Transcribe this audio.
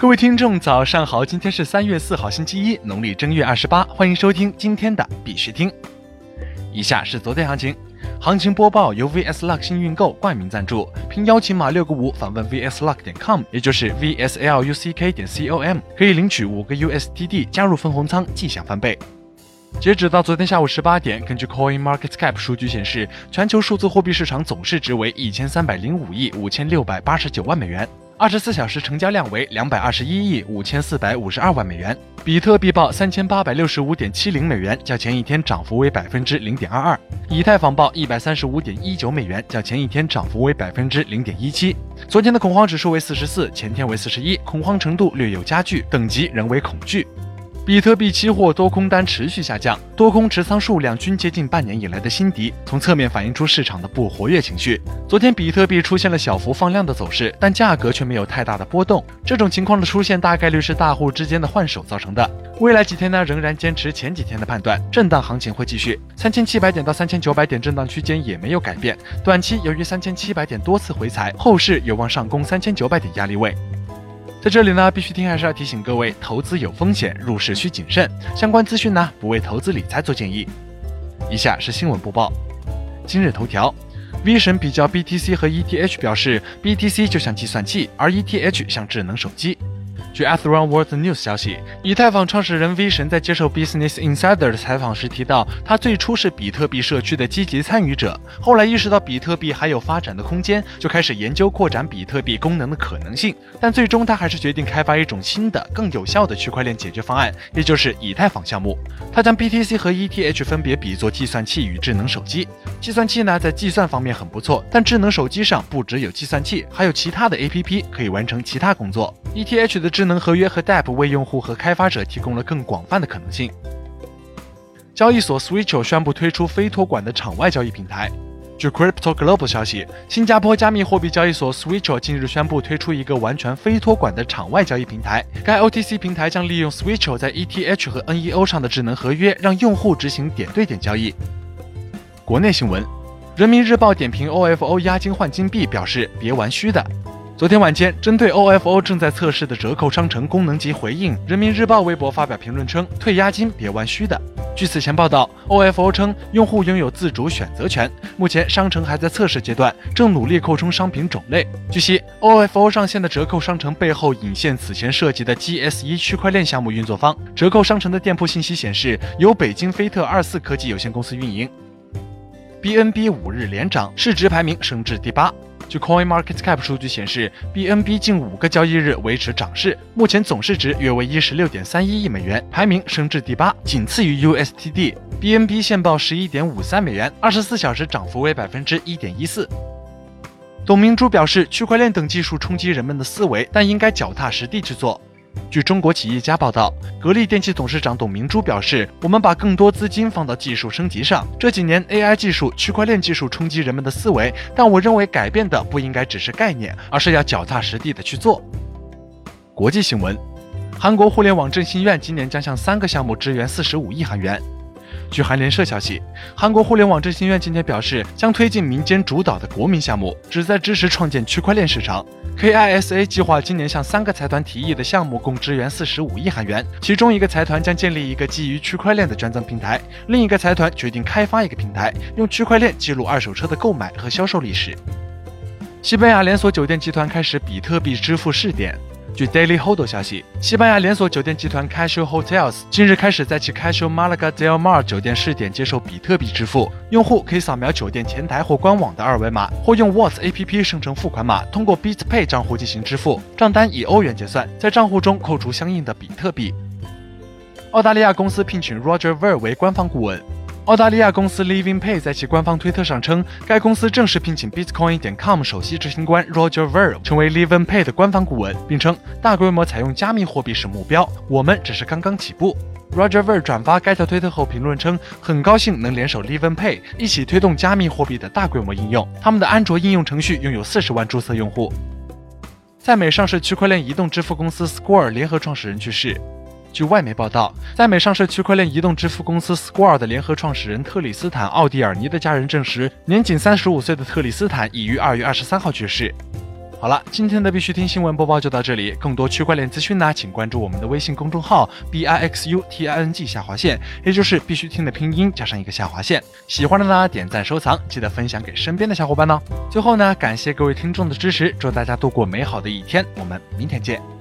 各位听众，早上好！今天是三月四号，星期一，农历正月二十八。欢迎收听今天的必须听。以下是昨天行情，行情播报由 VS Luck 幸运购冠名赞助，凭邀请码六个五访问 VSLuck 点 com，也就是 VSLUCK 点 com，可以领取五个 USDT 加入分红仓，即享翻倍。截止到昨天下午十八点，根据 Coin Market Cap 数据显示，全球数字货币市场总市值为一千三百零五亿五千六百八十九万美元。二十四小时成交量为两百二十一亿五千四百五十二万美元，比特币报三千八百六十五点七零美元，较前一天涨幅为百分之零点二二；以太坊报一百三十五点一九美元，较前一天涨幅为百分之零点一七。昨天的恐慌指数为四十四，前天为四十一，恐慌程度略有加剧，等级仍为恐惧。比特币期货多空单持续下降，多空持仓数量均接近半年以来的新低，从侧面反映出市场的不活跃情绪。昨天比特币出现了小幅放量的走势，但价格却没有太大的波动。这种情况的出现大概率是大户之间的换手造成的。未来几天呢，仍然坚持前几天的判断，震荡行情会继续，三千七百点到三千九百点震荡区间也没有改变。短期由于三千七百点多次回踩，后市有望上攻三千九百点压力位。在这里呢，必须听还是要提醒各位，投资有风险，入市需谨慎。相关资讯呢，不为投资理财做建议。以下是新闻播报。今日头条，V 神比较 BTC 和 ETH 表示，BTC 就像计算器，而 ETH 像智能手机。据 Atheron World News 消息，以太坊创始人 V 神在接受 Business Insider 的采访时提到，他最初是比特币社区的积极参与者，后来意识到比特币还有发展的空间，就开始研究扩展比特币功能的可能性。但最终他还是决定开发一种新的、更有效的区块链解决方案，也就是以太坊项目。他将 BTC 和 ETH 分别比作计算器与智能手机。计算器呢，在计算方面很不错，但智能手机上不只有计算器，还有其他的 APP 可以完成其他工作。ETH 的智智能合约和 DApp 为用户和开发者提供了更广泛的可能性。交易所 Switcho 宣布推出非托管的场外交易平台。据 Crypto Global 消息，新加坡加密货币交易所 Switcho 近日宣布推出一个完全非托管的场外交易平台。该 OTC 平台将利用 Switcho 在 ETH 和 NEO 上的智能合约，让用户执行点对点交易。国内新闻，人民日报点评 OFO 押金换金币，表示别玩虚的。昨天晚间，针对 OFO 正在测试的折扣商城功能及回应，人民日报微博发表评论称：“退押金别玩虚的。”据此前报道，OFO 称用户拥有自主选择权，目前商城还在测试阶段，正努力扩充商品种类。据悉，OFO 上线的折扣商城背后引现此前涉及的 GS1 区块链项目运作方。折扣商城的店铺信息显示，由北京飞特二四科技有限公司运营。BNB 五日连涨，市值排名升至第八。据 Coin Market Cap 数据显示，BNB 近五个交易日维持涨势，目前总市值约为一十六点三一亿美元，排名升至第八，仅次于 USTD。BNB 现报十一点五三美元，二十四小时涨幅为百分之一点一四。董明珠表示，区块链等技术冲击人们的思维，但应该脚踏实地去做。据中国企业家报道，格力电器董事长董明珠表示：“我们把更多资金放到技术升级上。这几年，AI 技术、区块链技术冲击人们的思维，但我认为改变的不应该只是概念，而是要脚踏实地的去做。”国际新闻：韩国互联网振兴院今年将向三个项目支援四十五亿韩元。据韩联社消息，韩国互联网振兴院今天表示，将推进民间主导的国民项目，旨在支持创建区块链市场。KISA 计划今年向三个财团提议的项目共支援四十五亿韩元，其中一个财团将建立一个基于区块链的捐赠平台，另一个财团决定开发一个平台，用区块链记录二手车的购买和销售历史。西班牙连锁酒店集团开始比特币支付试点。据 Daily Hold 消息，西班牙连锁酒店集团 Casual Hotels 近日开始在其 Casual Malaga del Mar 酒店试点接受比特币支付，用户可以扫描酒店前台或官网的二维码，或用 w a t s APP 生成付款码，通过 BitPay 账户进行支付，账单以欧元结算，在账户中扣除相应的比特币。澳大利亚公司聘请 Roger Ver 为官方顾问。澳大利亚公司 Living Pay 在其官方推特上称，该公司正式聘请 Bitcoin 点 com 首席执行官 Roger Ver 成为 Living Pay 的官方顾问，并称大规模采用加密货币是目标，我们只是刚刚起步。Roger Ver 转发该条推特后评论称，很高兴能联手 Living Pay 一起推动加密货币的大规模应用。他们的安卓应用程序拥有四十万注册用户。在美上市区块链移动支付公司 Square 联合创始人去世。据外媒报道，在美上市区块链移动支付公司 Square 的联合创始人特里斯坦·奥蒂尔尼的家人证实，年仅三十五岁的特里斯坦已于二月二十三号去世。好了，今天的必须听新闻播报就到这里。更多区块链资讯呢，请关注我们的微信公众号 b i x u t i n g 下划线，也就是必须听的拼音加上一个下划线。喜欢的呢，点赞收藏，记得分享给身边的小伙伴呢。最后呢，感谢各位听众的支持，祝大家度过美好的一天。我们明天见。